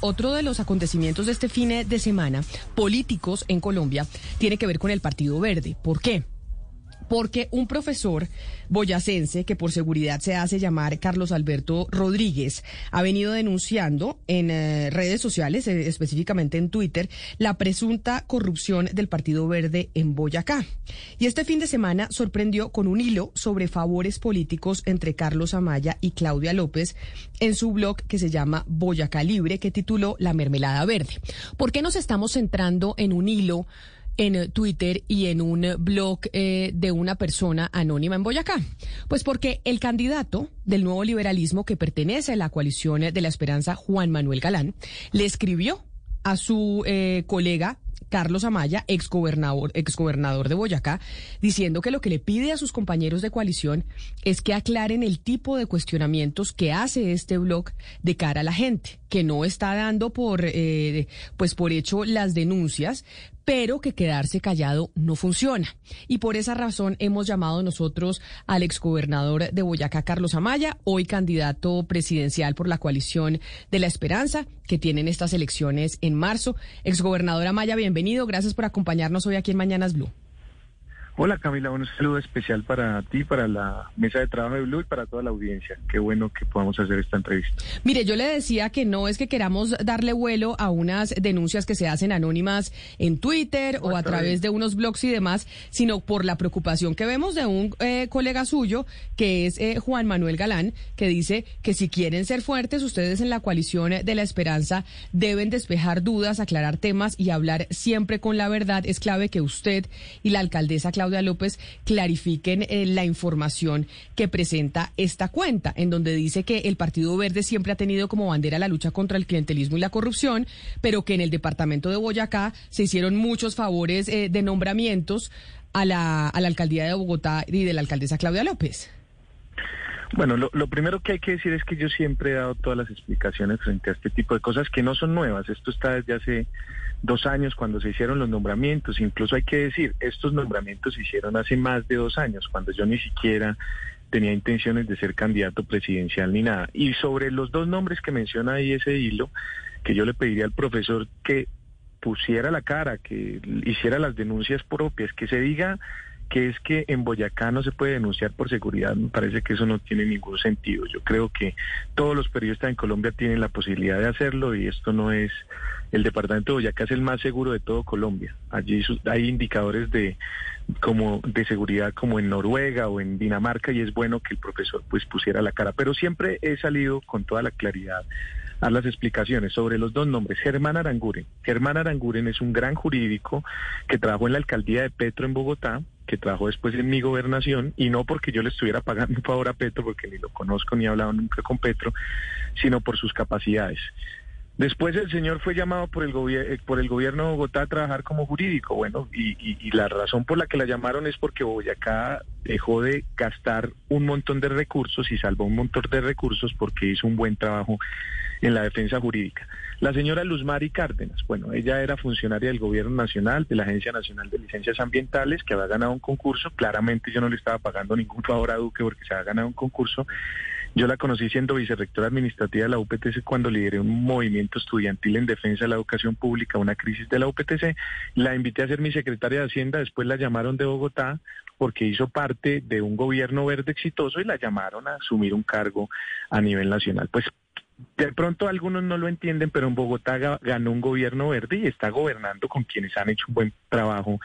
Otro de los acontecimientos de este fin de semana políticos en Colombia tiene que ver con el Partido Verde. ¿Por qué? Porque un profesor boyacense, que por seguridad se hace llamar Carlos Alberto Rodríguez, ha venido denunciando en eh, redes sociales, eh, específicamente en Twitter, la presunta corrupción del Partido Verde en Boyacá. Y este fin de semana sorprendió con un hilo sobre favores políticos entre Carlos Amaya y Claudia López en su blog que se llama Boyacá Libre, que tituló La Mermelada Verde. ¿Por qué nos estamos centrando en un hilo? En Twitter y en un blog eh, de una persona anónima en Boyacá? Pues porque el candidato del nuevo liberalismo que pertenece a la coalición de la esperanza, Juan Manuel Galán, le escribió a su eh, colega Carlos Amaya, exgobernador, exgobernador de Boyacá, diciendo que lo que le pide a sus compañeros de coalición es que aclaren el tipo de cuestionamientos que hace este blog de cara a la gente, que no está dando por, eh, pues por hecho las denuncias, pero que quedarse callado no funciona. Y por esa razón hemos llamado nosotros al exgobernador de Boyacá, Carlos Amaya, hoy candidato presidencial por la coalición de la esperanza, que tienen estas elecciones en marzo. Exgobernador Amaya, bienvenido. Gracias por acompañarnos hoy aquí en Mañanas Blue. Hola Camila, un saludo especial para ti, para la mesa de trabajo de Blue y para toda la audiencia. Qué bueno que podamos hacer esta entrevista. Mire, yo le decía que no es que queramos darle vuelo a unas denuncias que se hacen anónimas en Twitter o a través de unos blogs y demás, sino por la preocupación que vemos de un eh, colega suyo, que es eh, Juan Manuel Galán, que dice que si quieren ser fuertes, ustedes en la coalición de la esperanza deben despejar dudas, aclarar temas y hablar siempre con la verdad. Es clave que usted y la alcaldesa Claudia López clarifiquen eh, la información que presenta esta cuenta, en donde dice que el Partido Verde siempre ha tenido como bandera la lucha contra el clientelismo y la corrupción, pero que en el departamento de Boyacá se hicieron muchos favores eh, de nombramientos a la, a la alcaldía de Bogotá y de la alcaldesa Claudia López. Bueno, lo, lo, primero que hay que decir es que yo siempre he dado todas las explicaciones frente a este tipo de cosas que no son nuevas. Esto está desde hace dos años cuando se hicieron los nombramientos. Incluso hay que decir, estos nombramientos se hicieron hace más de dos años, cuando yo ni siquiera tenía intenciones de ser candidato presidencial ni nada. Y sobre los dos nombres que menciona ahí ese hilo, que yo le pediría al profesor que pusiera la cara, que hiciera las denuncias propias, que se diga que es que en Boyacá no se puede denunciar por seguridad, me parece que eso no tiene ningún sentido. Yo creo que todos los periodistas en Colombia tienen la posibilidad de hacerlo y esto no es, el departamento de Boyacá es el más seguro de todo Colombia. Allí hay indicadores de como de seguridad como en Noruega o en Dinamarca y es bueno que el profesor pues pusiera la cara, pero siempre he salido con toda la claridad a las explicaciones sobre los dos nombres. Germán Aranguren. Germán Aranguren es un gran jurídico que trabajó en la alcaldía de Petro en Bogotá, que trabajó después en mi gobernación, y no porque yo le estuviera pagando un favor a Petro, porque ni lo conozco ni he hablado nunca con Petro, sino por sus capacidades. Después el señor fue llamado por el, eh, por el gobierno de Bogotá a trabajar como jurídico. Bueno, y, y, la razón por la que la llamaron es porque Boyacá dejó de gastar un montón de recursos y salvó un montón de recursos porque hizo un buen trabajo en la defensa jurídica. La señora Luz Mari Cárdenas, bueno, ella era funcionaria del Gobierno Nacional, de la Agencia Nacional de Licencias Ambientales, que había ganado un concurso. Claramente yo no le estaba pagando ningún favor a Duque porque se había ganado un concurso. Yo la conocí siendo vicerrectora administrativa de la UPTC cuando lideré un movimiento estudiantil en defensa de la educación pública, una crisis de la UPTC. La invité a ser mi secretaria de Hacienda, después la llamaron de Bogotá porque hizo parte de un gobierno verde exitoso y la llamaron a asumir un cargo a nivel nacional. Pues de pronto algunos no lo entienden, pero en Bogotá ganó un gobierno verde y está gobernando con quienes han hecho un buen trabajo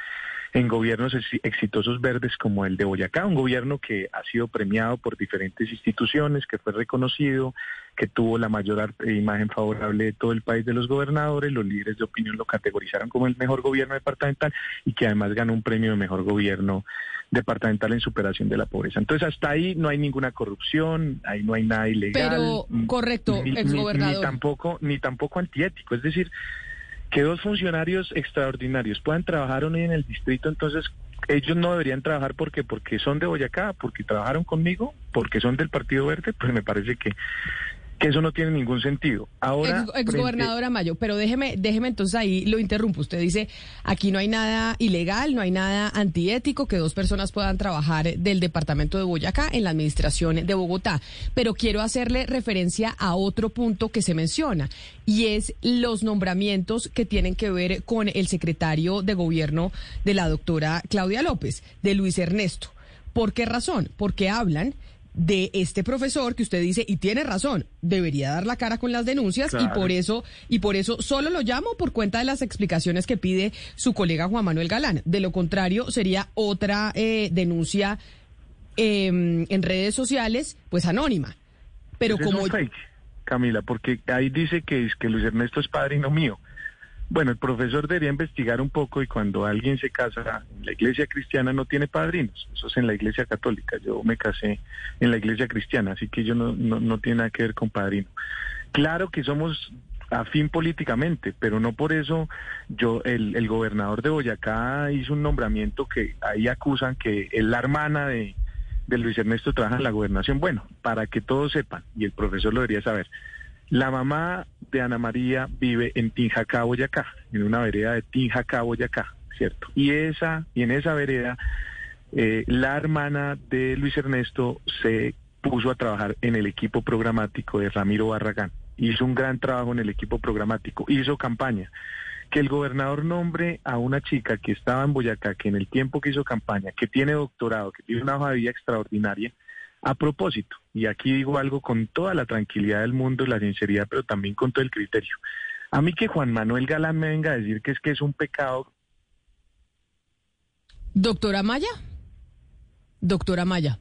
en gobiernos exitosos verdes como el de Boyacá, un gobierno que ha sido premiado por diferentes instituciones, que fue reconocido, que tuvo la mayor imagen favorable de todo el país de los gobernadores, los líderes de opinión lo categorizaron como el mejor gobierno departamental y que además ganó un premio de mejor gobierno departamental en superación de la pobreza. Entonces hasta ahí no hay ninguna corrupción, ahí no hay nada ilegal. Pero correcto, ni, exgobernador. ni tampoco ni tampoco antiético, es decir, que dos funcionarios extraordinarios puedan trabajar hoy en el distrito, entonces ellos no deberían trabajar porque porque son de Boyacá, porque trabajaron conmigo, porque son del Partido Verde, pues me parece que que eso no tiene ningún sentido. Ahora, ex, gobernador Amayo, pero déjeme, déjeme entonces ahí lo interrumpo. Usted dice, aquí no hay nada ilegal, no hay nada antiético que dos personas puedan trabajar del departamento de Boyacá en la administración de Bogotá. Pero quiero hacerle referencia a otro punto que se menciona y es los nombramientos que tienen que ver con el secretario de gobierno de la doctora Claudia López, de Luis Ernesto. ¿Por qué razón? Porque hablan de este profesor que usted dice y tiene razón debería dar la cara con las denuncias y por eso y por eso solo lo llamo por cuenta de las explicaciones que pide su colega Juan Manuel Galán. De lo contrario sería otra eh, denuncia eh, en redes sociales pues anónima. Pero como es fake, Camila porque ahí dice que es que Luis Ernesto es padrino mío bueno, el profesor debería investigar un poco y cuando alguien se casa en la iglesia cristiana no tiene padrinos, eso es en la iglesia católica, yo me casé en la iglesia cristiana, así que yo no, no, tiene nada que ver con padrino. Claro que somos afín políticamente, pero no por eso yo, el, el gobernador de Boyacá hizo un nombramiento que ahí acusan que es la hermana de, de Luis Ernesto trabaja en la gobernación. Bueno, para que todos sepan, y el profesor lo debería saber, la mamá de Ana María vive en Tinjacá, Boyacá, en una vereda de Tinjacá, Boyacá, ¿cierto? Y esa, y en esa vereda, eh, la hermana de Luis Ernesto se puso a trabajar en el equipo programático de Ramiro Barragán. Hizo un gran trabajo en el equipo programático, hizo campaña. Que el gobernador nombre a una chica que estaba en Boyacá, que en el tiempo que hizo campaña, que tiene doctorado, que tiene una hoja de vida extraordinaria, a propósito, y aquí digo algo con toda la tranquilidad del mundo y la sinceridad, pero también con todo el criterio. A mí que Juan Manuel Galán me venga a decir que es que es un pecado. Doctora Maya. Doctora Maya.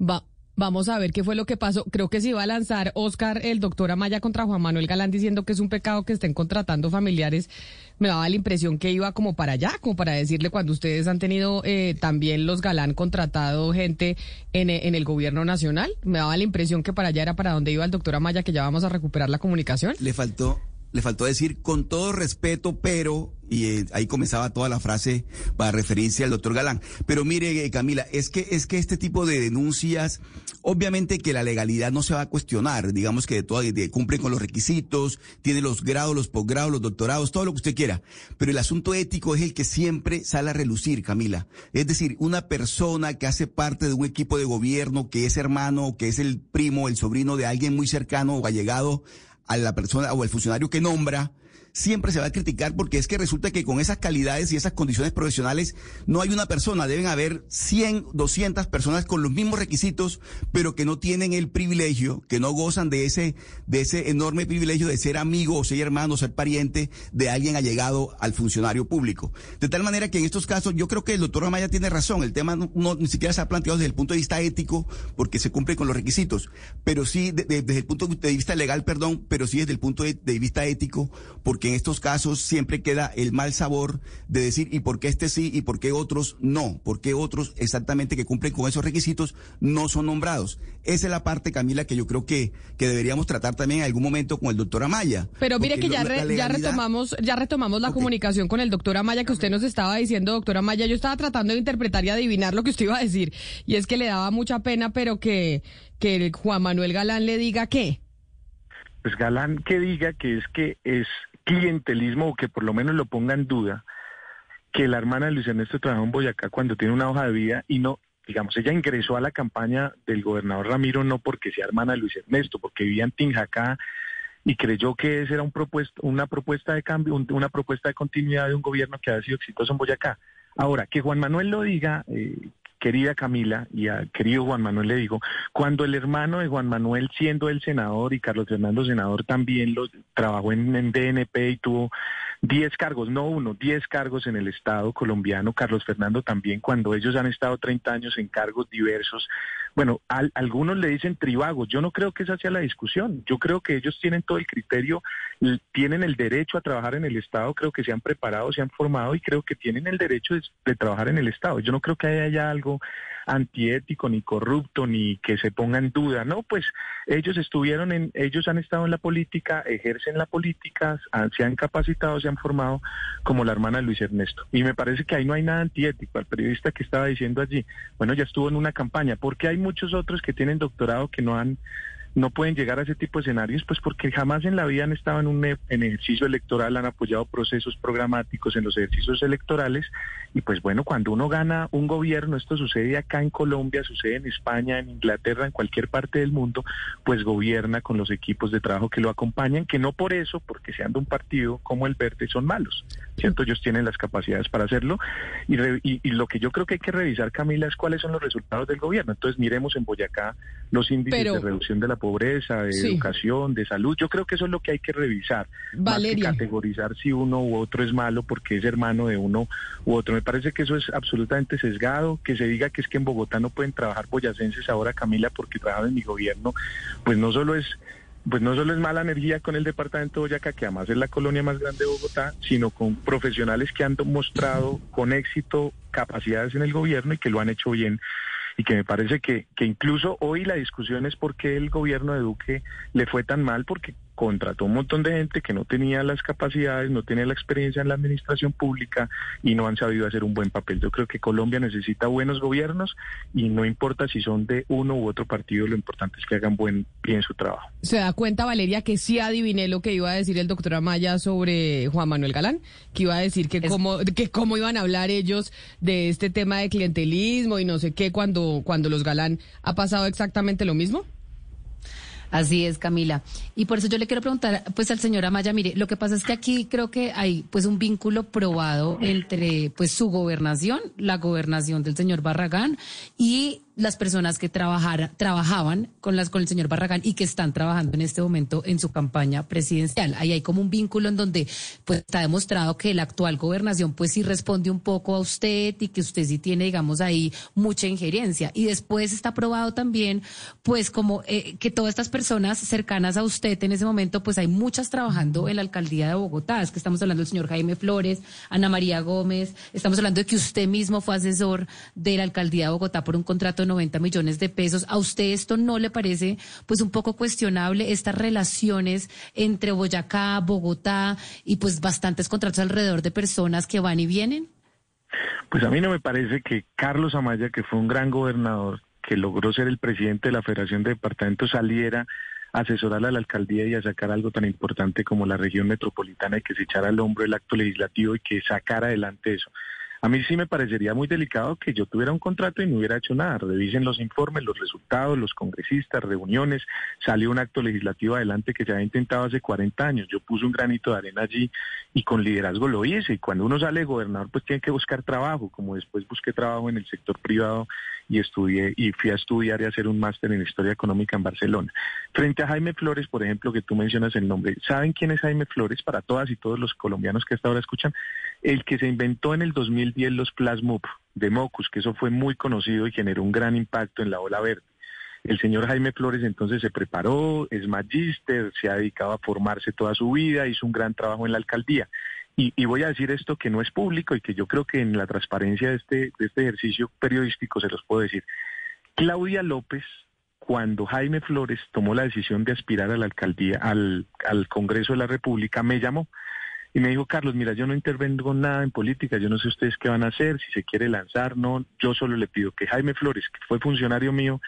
Va, Vamos a ver qué fue lo que pasó. Creo que se iba a lanzar Oscar, el doctor Amaya, contra Juan Manuel Galán, diciendo que es un pecado que estén contratando familiares. Me daba la impresión que iba como para allá, como para decirle cuando ustedes han tenido eh, también los Galán contratado gente en, en, el gobierno nacional. Me daba la impresión que para allá era para donde iba el doctor Amaya, que ya vamos a recuperar la comunicación. Le faltó le faltó decir con todo respeto, pero, y eh, ahí comenzaba toda la frase para referencia al doctor Galán. Pero mire, eh, Camila, es que, es que este tipo de denuncias, obviamente que la legalidad no se va a cuestionar, digamos que de todo, cumplen con los requisitos, tiene los grados, los posgrados, los doctorados, todo lo que usted quiera. Pero el asunto ético es el que siempre sale a relucir, Camila. Es decir, una persona que hace parte de un equipo de gobierno, que es hermano, que es el primo, el sobrino de alguien muy cercano o allegado a la persona o el funcionario que nombra siempre se va a criticar porque es que resulta que con esas calidades y esas condiciones profesionales no hay una persona, deben haber 100, 200 personas con los mismos requisitos, pero que no tienen el privilegio, que no gozan de ese, de ese enorme privilegio de ser amigo o ser hermano, ser pariente de alguien allegado al funcionario público. De tal manera que en estos casos yo creo que el doctor Amaya tiene razón, el tema no, ni siquiera se ha planteado desde el punto de vista ético porque se cumple con los requisitos, pero sí desde el punto de vista legal, perdón, pero sí desde el punto de vista ético porque que en estos casos siempre queda el mal sabor de decir, ¿y por qué este sí y por qué otros no? ¿Por qué otros exactamente que cumplen con esos requisitos no son nombrados? Esa es la parte, Camila, que yo creo que, que deberíamos tratar también en algún momento con el doctor Amaya. Pero mire que ya, ya retomamos, ya retomamos la comunicación con el doctor Amaya que usted nos estaba diciendo, doctor Amaya, yo estaba tratando de interpretar y adivinar lo que usted iba a decir. Y es que le daba mucha pena, pero que, que Juan Manuel Galán le diga qué. Pues Galán que diga que es que es clientelismo o que por lo menos lo ponga en duda que la hermana de Luis Ernesto trabajó en Boyacá cuando tiene una hoja de vida y no, digamos, ella ingresó a la campaña del gobernador Ramiro no porque sea hermana de Luis Ernesto, porque vivía en Tinjacá y creyó que esa era un propuesta, una propuesta de cambio, una propuesta de continuidad de un gobierno que ha sido exitoso en Boyacá. Ahora, que Juan Manuel lo diga, eh, querida Camila y a querido Juan Manuel le digo, cuando el hermano de Juan Manuel, siendo el senador y Carlos Fernando senador, también lo trabajó en, en DNP y tuvo 10 cargos, no uno, 10 cargos en el Estado colombiano, Carlos Fernando también, cuando ellos han estado 30 años en cargos diversos. Bueno, algunos le dicen tribagos, yo no creo que esa sea la discusión, yo creo que ellos tienen todo el criterio, tienen el derecho a trabajar en el Estado, creo que se han preparado, se han formado y creo que tienen el derecho de, trabajar en el Estado. Yo no creo que haya algo antiético, ni corrupto, ni que se ponga en duda. No, pues ellos estuvieron en, ellos han estado en la política, ejercen la política, se han capacitado, se han formado como la hermana de Luis Ernesto. Y me parece que ahí no hay nada antiético. Al periodista que estaba diciendo allí, bueno, ya estuvo en una campaña, porque hay muchos otros que tienen doctorado que no han no pueden llegar a ese tipo de escenarios, pues porque jamás en la vida han estado en un en ejercicio electoral, han apoyado procesos programáticos en los ejercicios electorales y pues bueno, cuando uno gana un gobierno, esto sucede acá en Colombia, sucede en España, en Inglaterra, en cualquier parte del mundo, pues gobierna con los equipos de trabajo que lo acompañan, que no por eso, porque sean de un partido como el Verde, son malos, ¿cierto? Ellos tienen las capacidades para hacerlo y, y lo que yo creo que hay que revisar, Camila, es cuáles son los resultados del gobierno. Entonces miremos en Boyacá los índices de reducción de la pobreza, de educación, de salud. Yo creo que eso es lo que hay que revisar. Valeria. Más que categorizar si uno u otro es malo porque es hermano de uno u otro. Me parece que eso es absolutamente sesgado. Que se diga que es que en Bogotá no pueden trabajar boyacenses ahora, Camila, porque trabajan en mi gobierno, pues no solo es pues no solo es mala energía con el departamento de Boyacá, que además es la colonia más grande de Bogotá, sino con profesionales que han mostrado con éxito capacidades en el gobierno y que lo han hecho bien y que me parece que, que incluso hoy la discusión es por qué el gobierno de Duque le fue tan mal, porque contrató un montón de gente que no tenía las capacidades, no tenía la experiencia en la administración pública y no han sabido hacer un buen papel. Yo creo que Colombia necesita buenos gobiernos y no importa si son de uno u otro partido, lo importante es que hagan buen bien su trabajo. ¿Se da cuenta, Valeria, que sí adiviné lo que iba a decir el doctor Amaya sobre Juan Manuel Galán? Que iba a decir que, cómo, que cómo iban a hablar ellos de este tema de clientelismo y no sé qué cuando, cuando los Galán ha pasado exactamente lo mismo. Así es, Camila. Y por eso yo le quiero preguntar, pues, al señor Amaya, mire, lo que pasa es que aquí creo que hay, pues, un vínculo probado entre, pues, su gobernación, la gobernación del señor Barragán y las personas que trabajaban con las con el señor Barragán y que están trabajando en este momento en su campaña presidencial. Ahí hay como un vínculo en donde pues está demostrado que la actual gobernación pues sí responde un poco a usted y que usted sí tiene digamos ahí mucha injerencia y después está probado también pues como eh, que todas estas personas cercanas a usted en ese momento pues hay muchas trabajando en la alcaldía de Bogotá, es que estamos hablando del señor Jaime Flores, Ana María Gómez, estamos hablando de que usted mismo fue asesor de la alcaldía de Bogotá por un contrato 90 millones de pesos. ¿A usted esto no le parece pues un poco cuestionable estas relaciones entre Boyacá, Bogotá y pues bastantes contratos alrededor de personas que van y vienen? Pues a mí no me parece que Carlos Amaya, que fue un gran gobernador, que logró ser el presidente de la Federación de Departamentos, saliera a asesorar a la alcaldía y a sacar algo tan importante como la región metropolitana y que se echara al hombro el acto legislativo y que sacara adelante eso. A mí sí me parecería muy delicado que yo tuviera un contrato y no hubiera hecho nada. Revisen los informes, los resultados, los congresistas, reuniones. Salió un acto legislativo adelante que se había intentado hace 40 años. Yo puse un granito de arena allí y con liderazgo lo hice. Y cuando uno sale gobernador, pues tiene que buscar trabajo, como después busqué trabajo en el sector privado y estudié y fui a estudiar y hacer un máster en historia económica en Barcelona. Frente a Jaime Flores, por ejemplo, que tú mencionas el nombre, ¿saben quién es Jaime Flores? Para todas y todos los colombianos que hasta ahora escuchan, el que se inventó en el 2010 los Plasmup de Mocus, que eso fue muy conocido y generó un gran impacto en la ola verde. El señor Jaime Flores entonces se preparó, es magíster, se ha dedicado a formarse toda su vida, hizo un gran trabajo en la alcaldía. Y, voy a decir esto que no es público y que yo creo que en la transparencia de este, de este ejercicio periodístico se los puedo decir. Claudia López, cuando Jaime Flores tomó la decisión de aspirar a la alcaldía, al, al Congreso de la República, me llamó y me dijo, Carlos, mira, yo no intervengo nada en política, yo no sé ustedes qué van a hacer, si se quiere lanzar, no, yo solo le pido que Jaime Flores, que fue funcionario mío,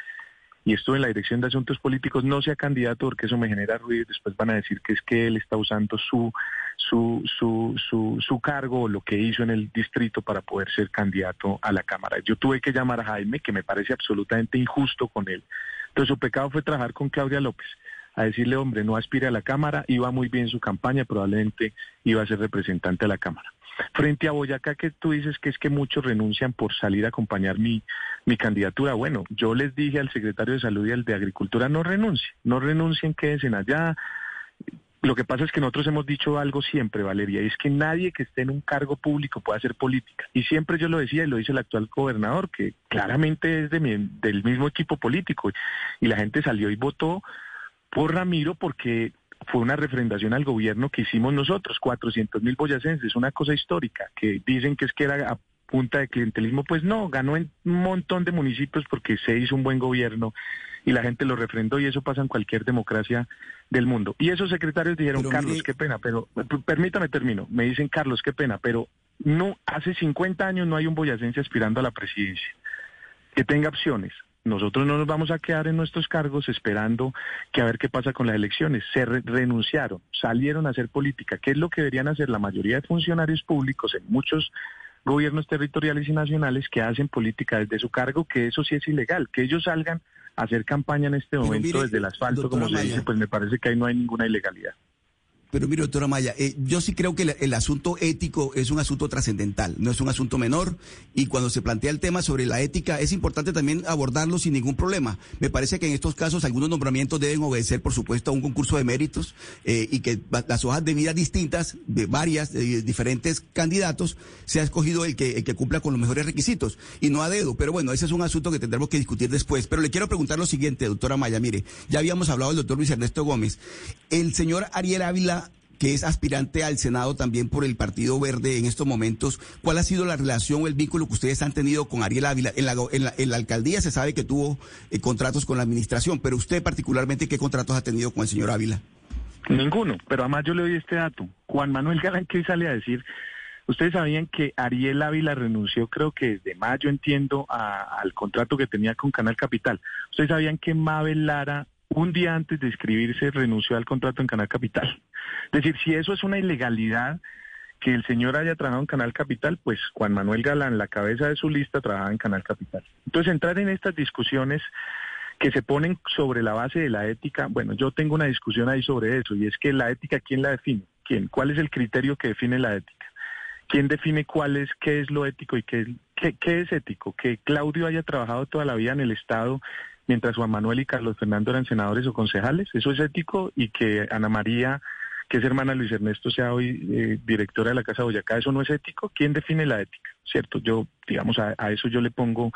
y estuvo en la Dirección de Asuntos Políticos, no sea candidato porque eso me genera ruido y después van a decir que es que él está usando su, su, su, su, su cargo o lo que hizo en el distrito para poder ser candidato a la Cámara. Yo tuve que llamar a Jaime, que me parece absolutamente injusto con él. Entonces su pecado fue trabajar con Claudia López a decirle, hombre, no aspire a la Cámara, iba muy bien su campaña, probablemente iba a ser representante de la Cámara. Frente a Boyacá, que tú dices que es que muchos renuncian por salir a acompañar mi, mi candidatura. Bueno, yo les dije al secretario de Salud y al de Agricultura, no renuncien, no renuncien, quédense allá. Lo que pasa es que nosotros hemos dicho algo siempre, Valeria, y es que nadie que esté en un cargo público puede hacer política. Y siempre yo lo decía y lo dice el actual gobernador, que claramente es de del mismo equipo político. Y la gente salió y votó por Ramiro porque fue una refrendación al gobierno que hicimos nosotros, 400 mil boyacenses, una cosa histórica, que dicen que es que era a punta de clientelismo, pues no, ganó en un montón de municipios porque se hizo un buen gobierno y la gente lo refrendó y eso pasa en cualquier democracia del mundo. Y esos secretarios dijeron, Carlos, qué pena, pero permítame termino, me dicen, Carlos, qué pena, pero no, hace 50 años no hay un boyacense aspirando a la presidencia. Que tenga opciones nosotros no nos vamos a quedar en nuestros cargos esperando que a ver qué pasa con las elecciones. Se renunciaron, salieron a hacer política, que es lo que deberían hacer la mayoría de funcionarios públicos en muchos gobiernos territoriales y nacionales que hacen política desde su cargo, que eso sí es ilegal, que ellos salgan a hacer campaña en este momento desde el asfalto, como se dice, pues me parece que ahí no hay ninguna ilegalidad. Pero mire, doctora Maya, eh, yo sí creo que el, asunto ético es un asunto trascendental, no es un asunto menor. Y cuando se plantea el tema sobre la ética, es importante también abordarlo sin ningún problema. Me parece que en estos casos algunos nombramientos deben obedecer, por supuesto, a un concurso de méritos eh, y que las hojas de vida distintas, de varias, de diferentes candidatos, se ha escogido el que, el que cumpla con los mejores requisitos y no a dedo. Pero bueno, ese es un asunto que tendremos que discutir después. Pero le quiero preguntar lo siguiente, doctora Maya. Mire, ya habíamos hablado del doctor Luis Ernesto Gómez. El señor Ariel Ávila que es aspirante al Senado también por el Partido Verde en estos momentos. ¿Cuál ha sido la relación o el vínculo que ustedes han tenido con Ariel Ávila? En la, en la, alcaldía se sabe que tuvo eh, contratos con la administración, pero usted particularmente, ¿qué contratos ha tenido con el señor Ávila? Ninguno, pero además yo le doy este dato. Juan Manuel Galán, ¿qué sale a decir? Ustedes sabían que Ariel Ávila renunció, creo que desde mayo, entiendo, al contrato que tenía con Canal Capital. Ustedes sabían que Mabel Lara un día antes de inscribirse renunció al contrato en Canal Capital. Es decir, si eso es una ilegalidad que el señor haya trabajado en Canal Capital, pues Juan Manuel Galán, la cabeza de su lista, trabajaba en Canal Capital. Entonces, entrar en estas discusiones que se ponen sobre la base de la ética, bueno, yo tengo una discusión ahí sobre eso, y es que la ética, ¿quién la define? ¿Quién? ¿Cuál es el criterio que define la ética? ¿Quién define cuál es, qué es lo ético y qué, qué, qué es ético? Que Claudio haya trabajado toda la vida en el Estado mientras Juan Manuel y Carlos Fernando eran senadores o concejales. Eso es ético y que Ana María, que es hermana de Luis Ernesto, sea hoy eh, directora de la Casa Boyacá, eso no es ético. ¿Quién define la ética? ¿Cierto? Yo, digamos, a, eso yo le pongo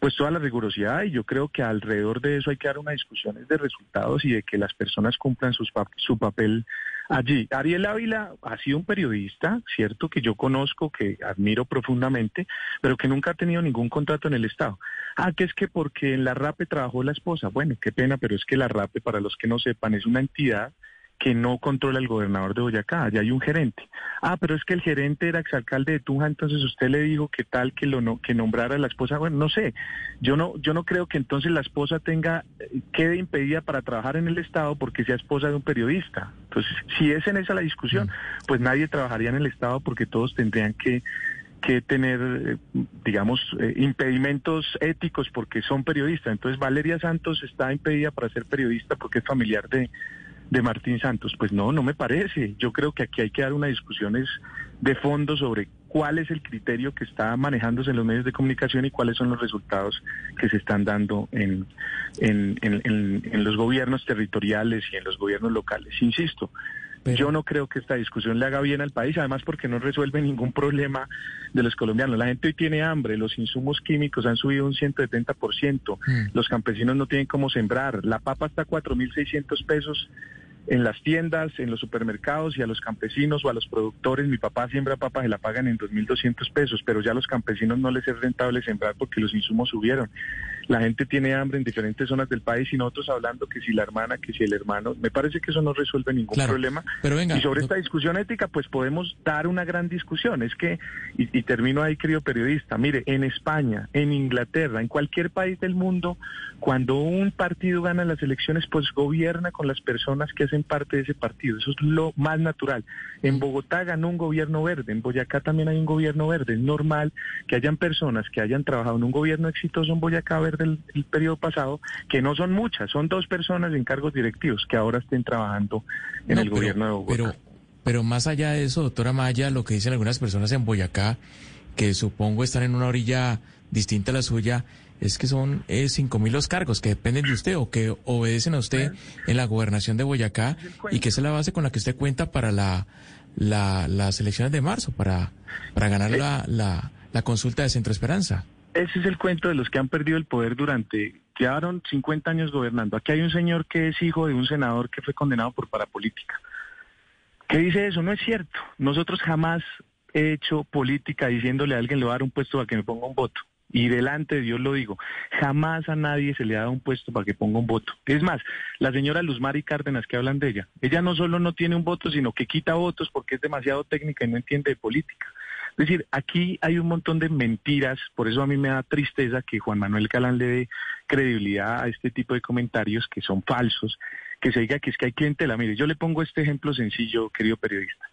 pues toda la rigurosidad y yo creo que alrededor de eso hay que dar una discusión de resultados y de que las personas cumplan sus, su papel allí. Ariel Ávila ha sido un periodista, cierto, que yo conozco, que admiro profundamente, pero que nunca ha tenido ningún contrato en el Estado. Ah, que es que porque en la RAPE trabajó la esposa. Bueno, qué pena, pero es que la RAPE, para los que no sepan, es una entidad que no controla el gobernador de Boyacá, allá hay un gerente. Ah, pero es que el gerente era exalcalde de Tunja, entonces usted le dijo que tal que lo no, que nombrara a la esposa. Bueno, no sé. Yo no yo no creo que entonces la esposa tenga eh, quede impedida para trabajar en el Estado porque sea esposa de un periodista. Entonces, si es en esa la discusión, mm. pues nadie trabajaría en el Estado porque todos tendrían que que tener, eh, digamos, eh, impedimentos éticos porque son periodistas. Entonces Valeria Santos está impedida para ser periodista porque es familiar de, de Martín Santos. Pues no, no me parece. Yo creo que aquí hay que dar unas discusiones de fondo sobre cuál es el criterio que está manejándose en los medios de comunicación y cuáles son los resultados que se están dando en, en, en, los gobiernos territoriales y en los gobiernos locales. Insisto, Yo no creo que esta discusión le haga bien al país, además porque no resuelve ningún problema de los colombianos. La gente hoy tiene hambre, los insumos químicos han subido un 170%, mm. los campesinos no tienen cómo sembrar, la papa está a 4.600 pesos en las tiendas, en los supermercados y a los campesinos o a los productores. Mi papá siembra papas y la pagan en 2.200 pesos, pero ya a los campesinos no les es rentable sembrar porque los insumos subieron. La gente tiene hambre en diferentes zonas del país y nosotros hablando que si la hermana, que si el hermano, me parece que eso no resuelve ningún problema. Pero y sobre esta discusión ética, pues podemos dar una gran discusión. Es que, y, y termino ahí, querido periodista, mire, en España, en Inglaterra, en cualquier país del mundo, cuando un partido gana las elecciones, pues gobierna con las personas que hacen parte de ese partido. Eso es lo más natural. En Bogotá ganó un gobierno verde, en Boyacá también hay un gobierno verde. Es normal que hayan personas que hayan trabajado en un gobierno exitoso en Boyacá verde el, periodo pasado, que no son muchas, son dos personas en cargos directivos que ahora estén trabajando en el gobierno de Bogotá. Pero, pero más allá de eso, doctora Maya, lo que dicen algunas personas en Boyacá, que supongo están en una orilla distinta a la suya, es que son eh, cinco mil los cargos que dependen de usted o que obedecen a usted en la gobernación de Boyacá y que es la base con la que usted cuenta para la, las elecciones de marzo, para, para ganar la, la, la consulta de Centro Esperanza. Ese es el cuento de los que han perdido el poder durante, llevaron 50 años gobernando. Aquí hay un señor que es hijo de un senador que fue condenado por parapolítica. ¿Qué dice eso? No es cierto. Nosotros jamás he hecho política diciéndole a alguien le va a dar un puesto para que me ponga un voto y delante de Dios lo digo, jamás a nadie se le ha dado un puesto para que ponga un voto. Es más, la señora Luz Mari Cárdenas que hablan de ella, ella no solo no tiene un voto, sino que quita votos porque es demasiado técnica y no entiende de política. Es decir, aquí hay un montón de mentiras, por eso a mí me da tristeza que Juan Manuel Galán le dé credibilidad a este tipo de comentarios que son falsos, que se diga que es que hay clientela. Mire, yo le pongo este ejemplo sencillo, querido periodista.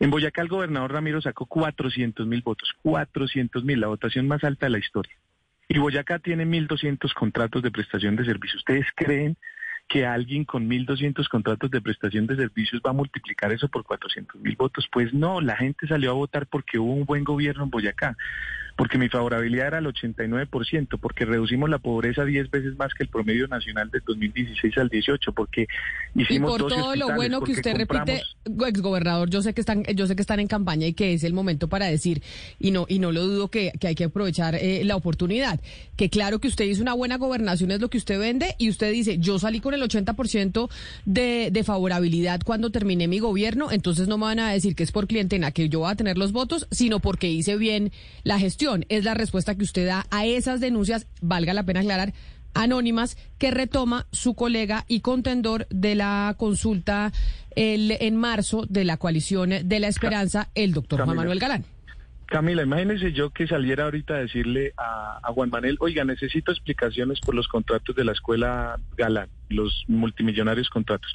En Boyacá el gobernador Ramiro sacó 400 mil votos, 400 mil, la votación más alta de la historia. Y Boyacá tiene 1.200 contratos de prestación de servicio. ¿Ustedes creen que alguien con 1.200 contratos de prestación de servicios va a multiplicar eso por 400 mil votos. Pues no, la gente salió a votar porque hubo un buen gobierno en Boyacá, porque mi favorabilidad era el 89%, porque reducimos la pobreza 10 veces más que el promedio nacional del 2016 al 18, porque hicimos y por todo lo bueno que usted repite, exgobernador, yo sé que están, yo sé que están en campaña y que es el momento para decir y no y no lo dudo que, que hay que aprovechar eh, la oportunidad, que claro que usted hizo una buena gobernación es lo que usted vende y usted dice yo salí con el 80% de, de favorabilidad cuando terminé mi gobierno, entonces no me van a decir que es por clientela que yo voy a tener los votos, sino porque hice bien la gestión. Es la respuesta que usted da a esas denuncias, valga la pena aclarar, anónimas que retoma su colega y contendor de la consulta el, en marzo de la coalición de la esperanza, el doctor Juan Manuel Galán. Camila, imagínese yo que saliera ahorita a decirle a, Juan Manuel, oiga, necesito explicaciones por los contratos de la escuela Galán, los multimillonarios contratos.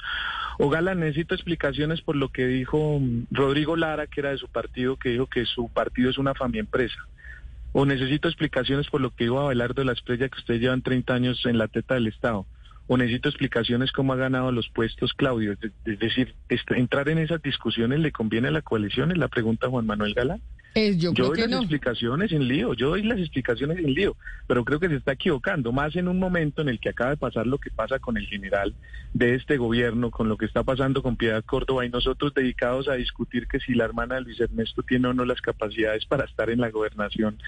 O Galán, necesito explicaciones por lo que dijo Rodrigo Lara, que era de su partido, que dijo que su partido es una familia empresa. O necesito explicaciones por lo que dijo Abelardo de la Estrella, que ustedes llevan 30 años en la teta del Estado o necesito explicaciones cómo ha ganado los puestos Claudio. Es decir, entrar en esas discusiones le conviene a la coalición, es la pregunta Juan Manuel Galán. Eh, yo, doy las explicaciones en lío, yo doy las explicaciones en lío, pero creo que se está equivocando, más en un momento en el que acaba de pasar lo que pasa con el general de este gobierno, con lo que está pasando con Piedad Córdoba y nosotros dedicados a discutir que si la hermana de Luis Ernesto tiene o no las capacidades para estar en la gobernación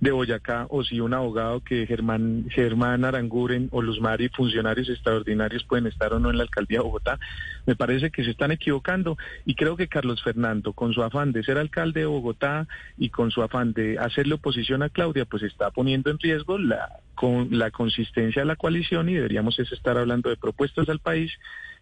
de Boyacá o si un abogado que Germán, Germán Aranguren o Luz Mari, funcionarios extraordinarios, pueden estar o no en la alcaldía de Bogotá. Me parece que se están equivocando y creo que Carlos Fernando, con su afán de ser alcalde de Bogotá y con su afán de hacerle oposición a Claudia, pues está poniendo en riesgo la, con, la consistencia de la coalición y deberíamos estar hablando de propuestas al país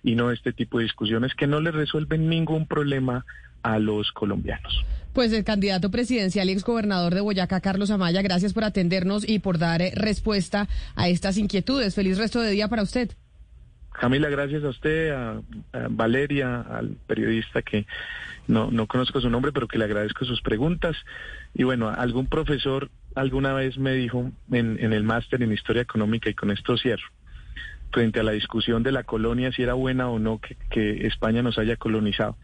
y no este tipo de discusiones que no le resuelven ningún problema a los colombianos. Pues el candidato presidencial y exgobernador de Boyacá, Carlos Amaya, gracias por atendernos y por dar eh, respuesta a estas inquietudes. Feliz resto de día para usted. Camila, gracias a usted, a, Valeria, al periodista que no, no conozco su nombre, pero que le agradezco sus preguntas. Y bueno, algún profesor alguna vez me dijo en, en el máster en Historia Económica, y con esto cierro, frente a la discusión de la colonia, si era buena o no que, España nos haya colonizado.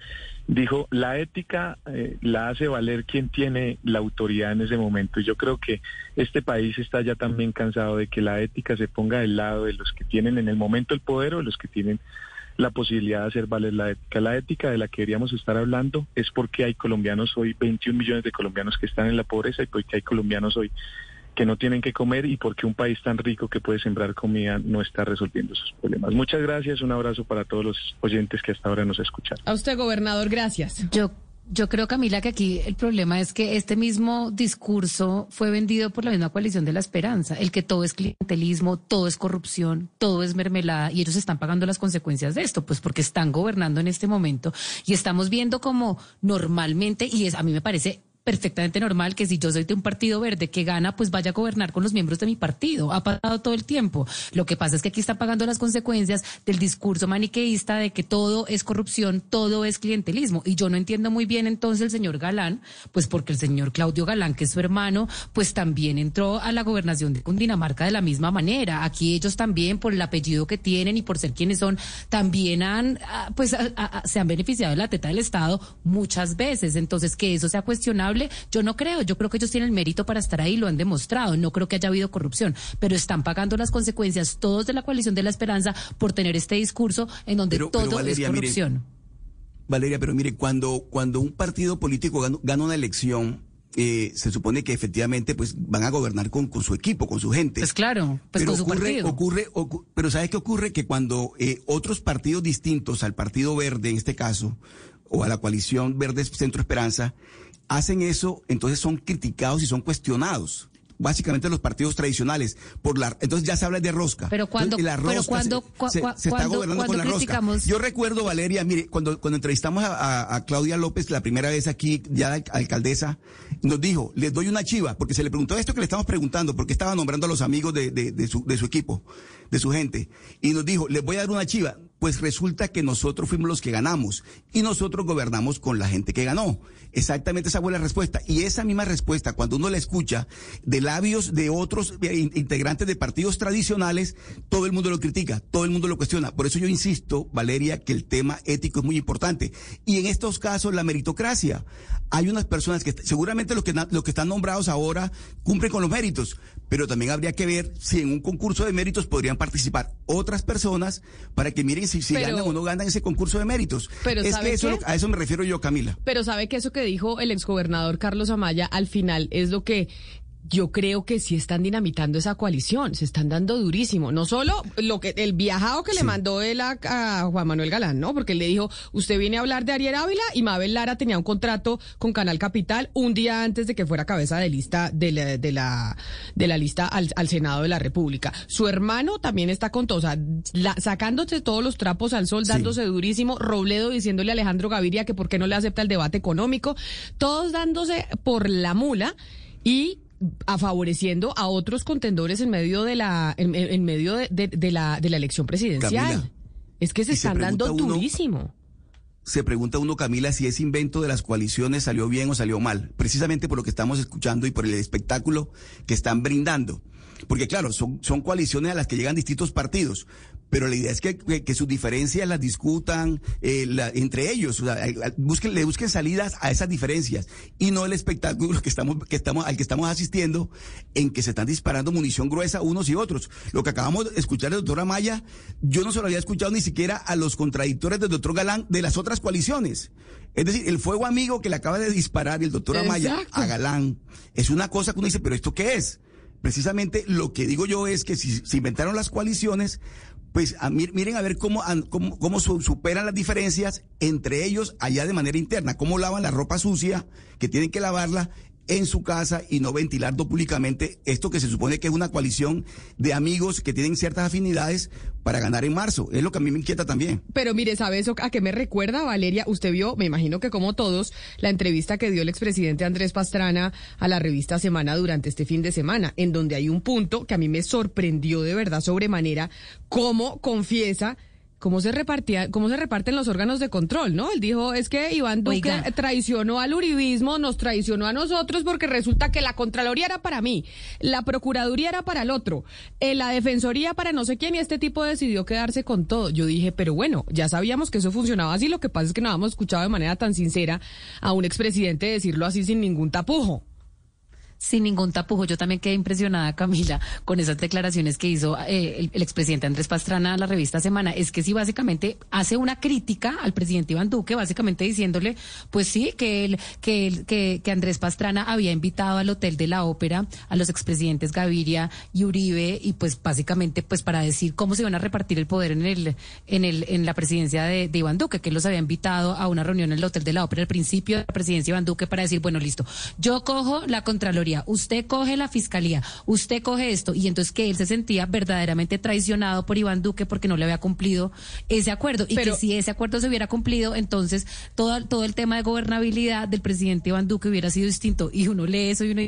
Dijo, la ética eh, la hace valer quien tiene la autoridad en ese momento. Y yo creo que este país está ya también cansado de que la ética se ponga del lado de los que tienen en el momento el poder o de los que tienen la posibilidad de hacer valer la ética. La ética de la que queríamos estar hablando es porque hay colombianos hoy, 21 millones de colombianos que están en la pobreza y porque hay colombianos hoy que no tienen que comer y porque un país tan rico que puede sembrar comida no está resolviendo esos problemas. Muchas gracias, un abrazo para todos los oyentes que hasta ahora nos escuchan. A usted, gobernador, gracias. Yo yo creo, Camila, que aquí el problema es que este mismo discurso fue vendido por la misma coalición de la esperanza, el que todo es clientelismo, todo es corrupción, todo es mermelada, y ellos están pagando las consecuencias de esto, pues porque están gobernando en este momento y estamos viendo como normalmente, y es, a mí me parece perfectamente normal que si yo soy de un partido verde que gana, pues vaya a gobernar con los miembros de mi partido. Ha pasado todo el tiempo. Lo que pasa es que aquí está pagando las consecuencias del discurso maniqueísta de que todo es corrupción, todo es clientelismo. Y yo no entiendo muy bien entonces el señor Galán, pues porque el señor Claudio Galán, que es su hermano, pues también entró a la gobernación de Cundinamarca de la misma manera. Aquí ellos también, por el apellido que tienen y por ser quienes son, también han, ah, pues se han beneficiado de la teta del Estado muchas veces. Entonces, que eso sea cuestionable yo no creo, yo creo que ellos tienen el mérito para estar ahí, lo han demostrado, no creo que haya habido corrupción, pero están pagando las consecuencias todos de la coalición de la esperanza por tener este discurso en donde todo es corrupción. Valeria, pero mire, cuando, cuando un partido político gana, una elección, eh, se supone que efectivamente pues van a gobernar con, con su equipo, con su gente. Pues claro, pues con su partido. Ocurre, pero ¿sabes qué ocurre? Que cuando eh, otros partidos distintos al Partido Verde, en este caso, o a la coalición Verde Centro Esperanza, hacen eso, entonces son criticados y son cuestionados. básicamente los partidos tradicionales. Por la, entonces ya se habla de rosca. Pero cuando, pero cuando, se, está gobernando con la rosca. Yo recuerdo, Valeria, mire, cuando, cuando entrevistamos a, Claudia López la primera vez aquí, ya alcaldesa, nos dijo, les doy una chiva, porque se le preguntó esto que le estamos preguntando, porque estaba nombrando a los amigos de, de, su, de su equipo, de su gente. Y nos dijo, les voy a dar una chiva pues resulta que nosotros fuimos los que ganamos y nosotros gobernamos con la gente que ganó. Exactamente esa fue la respuesta. Y esa misma respuesta, cuando uno la escucha de labios de otros eh, integrantes de partidos tradicionales, todo el mundo lo critica, todo el mundo lo cuestiona. Por eso yo insisto, Valeria, que el tema ético es muy importante. Y en estos casos, la meritocracia. Hay unas personas que seguramente los que, los que están nombrados ahora cumplen con los méritos, pero también habría que ver si en un concurso de méritos podrían participar otras personas para que miren si, ganan o no ganan ese concurso de méritos. Pero es que eso, a eso me refiero yo, Camila. Pero sabe que eso que dijo el exgobernador Carlos Amaya al final es lo que yo creo que sí están dinamitando esa coalición, se están dando durísimo. No solo lo que el viajado que le mandó él a, Juan Manuel Galán, ¿no? Porque él le dijo, usted viene a hablar de Ariel Ávila y Mabel Lara tenía un contrato con Canal Capital un día antes de que fuera cabeza de lista de la, de la, de la lista al, Senado de la República. Su hermano también está con todo, o sea, sacándose todos los trapos al sol, dándose durísimo, Robledo diciéndole a Alejandro Gaviria que por qué no le acepta el debate económico, todos dándose por la mula y a favoreciendo a otros contendores en medio de la en, medio de, la de la elección presidencial. es que se están dando durísimo. Se pregunta uno, Camila, si ese invento de las coaliciones salió bien o salió mal, precisamente por lo que estamos escuchando y por el espectáculo que están brindando. Porque claro, son, son coaliciones a las que llegan distintos partidos, pero la idea es que, que, sus diferencias las discutan eh, entre ellos, o sea, busquen, le busquen salidas a esas diferencias y no el espectáculo que estamos, que estamos, al que estamos asistiendo en que se están disparando munición gruesa unos y otros. Lo que acabamos de escuchar del doctor Amaya, yo no se lo había escuchado ni siquiera a los contradictores del doctor Galán de las otras coaliciones. Es decir, el fuego amigo que le acaba de disparar el doctor Amaya a Galán es una cosa que uno dice, pero ¿esto qué es? Precisamente lo que digo yo es que si se inventaron las coaliciones, pues miren a ver cómo, cómo, cómo, superan las diferencias entre ellos allá de manera interna, cómo lavan la ropa sucia, que tienen que lavarla en su casa y no ventilarlo públicamente esto que se supone que es una coalición de amigos que tienen ciertas afinidades para ganar en marzo. Es lo que a mí me inquieta también. Pero mire, ¿sabe eso a qué me recuerda, Valeria? Usted vio, me imagino que como todos, la entrevista que dio el expresidente Andrés Pastrana a la revista Semana durante este fin de semana, en donde hay un punto que a mí me sorprendió de verdad sobremanera, cómo confiesa cómo se repartía, cómo se reparten los órganos de control, ¿no? Él dijo, es que Iván Duque traicionó al uribismo, nos traicionó a nosotros porque resulta que la Contraloría era para mí, la Procuraduría era para el otro, eh, la Defensoría para no sé quién y este tipo decidió quedarse con todo. Yo dije, pero bueno, ya sabíamos que eso funcionaba así, lo que pasa es que no habíamos escuchado de manera tan sincera a un expresidente decirlo así sin ningún tapujo sin ningún tapujo. Yo también quedé impresionada, Camila, con esas declaraciones que hizo eh, el, expresidente Andrés Pastrana a la revista Semana. Es que sí, básicamente hace una crítica al presidente Iván Duque, básicamente diciéndole, pues sí, que, él, que, que, que Andrés Pastrana había invitado al Hotel de la Ópera a los expresidentes Gaviria y Uribe, y pues básicamente pues para decir cómo se iban a repartir el poder en el, en el, en la presidencia de, de Iván Duque, que él los había invitado a una reunión en el Hotel de la Ópera al principio de la presidencia de Iván Duque para decir, bueno, listo, yo cojo la Contraloría usted coge la fiscalía, usted coge esto, y entonces que él se sentía verdaderamente traicionado por Iván Duque porque no le había cumplido ese acuerdo, y que si ese acuerdo se hubiera cumplido, entonces todo, todo el tema de gobernabilidad del presidente Iván Duque hubiera sido distinto, y uno lee eso y uno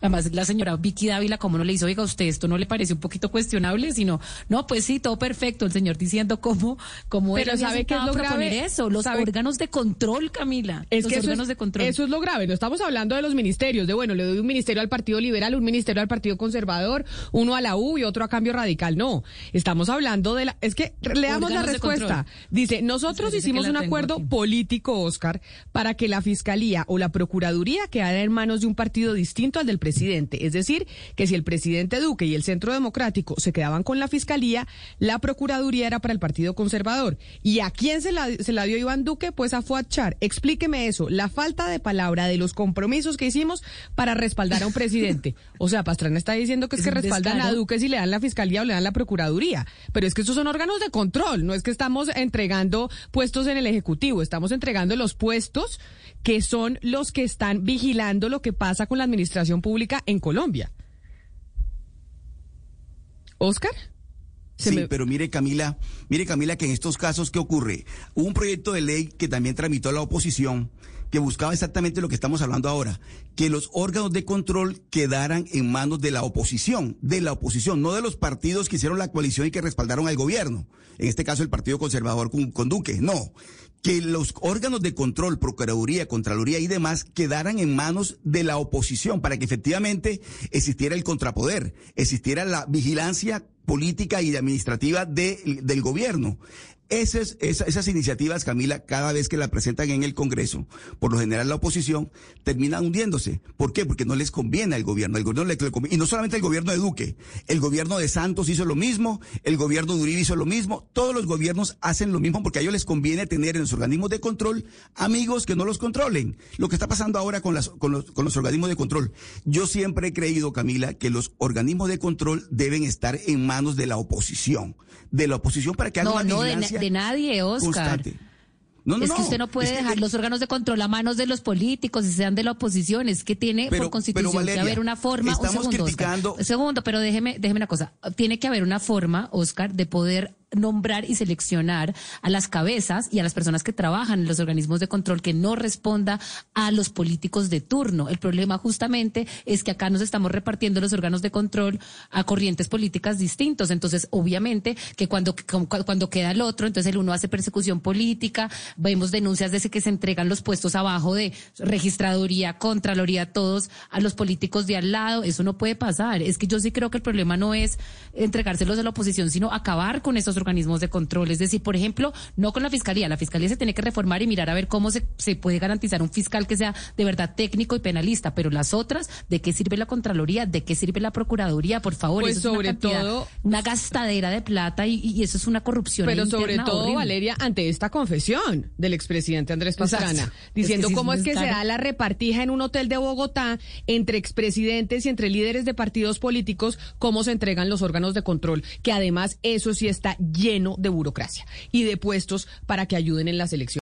además la señora Vicky Dávila, como no le hizo, oiga, usted esto no le parece un poquito cuestionable, sino, no, pues sí, todo perfecto, el señor diciendo cómo, cómo Pero sabe que es lo grave eso, los órganos de control, Camila, es los que órganos de control. Eso es lo grave, no estamos hablando de los ministerios, de bueno, le doy un ministerio ministerio al Partido Liberal, un ministerio al Partido Conservador, uno a la U y otro a Cambio Radical. No, estamos hablando de la... Es que leamos la respuesta. Dice, nosotros hicimos un acuerdo político, Oscar, para que la Fiscalía o la Procuraduría quedara en manos de un partido distinto al del presidente. Es decir, que si el presidente Duque y el Centro Democrático se quedaban con la Fiscalía, la Procuraduría era para el Partido Conservador. ¿Y a quién se la, se la dio Iván Duque? Pues a Fuad Char. Explíqueme eso, la falta de palabra de los compromisos que hicimos para respaldar dar a un presidente. O sea, Pastrana está diciendo que es, que respaldan a Duque si le dan la fiscalía o le dan la procuraduría. Pero es que esos son órganos de control, no es que estamos entregando puestos en el Ejecutivo, estamos entregando los puestos que son los que están vigilando lo que pasa con la administración pública en Colombia. Oscar. Sí, pero mire Camila, mire Camila que en estos casos, ¿qué ocurre? Hubo un proyecto de ley que también tramitó la oposición que buscaba exactamente lo que estamos hablando ahora, que los órganos de control quedaran en manos de la oposición, de la oposición, no de los partidos que hicieron la coalición y que respaldaron al gobierno, en este caso el Partido Conservador con, Duque, no, que los órganos de control, Procuraduría, Contraloría y demás quedaran en manos de la oposición para que efectivamente existiera el contrapoder, existiera la vigilancia política y administrativa de, del gobierno. Esas, esas, iniciativas, Camila, cada vez que la presentan en el Congreso, por lo general la oposición, termina hundiéndose. ¿Por qué? Porque no les conviene al gobierno. El gobierno le, y no solamente el gobierno de Duque, el gobierno de Santos hizo lo mismo, el gobierno de Uribe hizo lo mismo, todos los gobiernos hacen lo mismo porque a ellos les conviene tener en los organismos de control amigos que no los controlen. Lo que está pasando ahora con, las, con, los, con los organismos de control. Yo siempre he creído, Camila, que los organismos de control deben estar en manos de la oposición. De la oposición para que hagan una vigilancia de nadie, Oscar. es que usted no puede dejar los órganos de control a manos de los políticos y sean de la oposición. Es que tiene por constitución que haber una forma. Estamos un segundo, criticando. un segundo, pero déjeme, déjeme una cosa. Tiene que haber una forma, Oscar, de poder nombrar y seleccionar a las cabezas y a las personas que trabajan en los organismos de control que no responda a los políticos de turno. El problema justamente es que acá nos estamos repartiendo los órganos de control a corrientes políticas distintos. Entonces, obviamente que cuando, cuando queda el otro, entonces el uno hace persecución política, vemos denuncias de que se entregan los puestos abajo de registraduría, contraloría, todos a los políticos de al lado. Eso no puede pasar. Es que yo sí creo que el problema no es entregárselos a la oposición, sino acabar con esos organismos de control. Es decir, por ejemplo, no con la fiscalía. La fiscalía se tiene que reformar y mirar a ver cómo se, se puede garantizar un fiscal que sea de verdad técnico y penalista. Pero las otras, ¿de qué sirve la Contraloría? ¿De qué sirve la Procuraduría? Por favor, pues eso sobre es una todo, una gastadera de plata y, eso es una corrupción. Pero sobre todo, horrible. Valeria, ante esta confesión del expresidente Andrés Pastrana, diciendo es que cómo es que se da la repartija en un hotel de Bogotá entre expresidentes y entre líderes de partidos políticos, cómo se entregan los órganos de control, que además eso sí está lleno de burocracia y de puestos para que ayuden en las elecciones.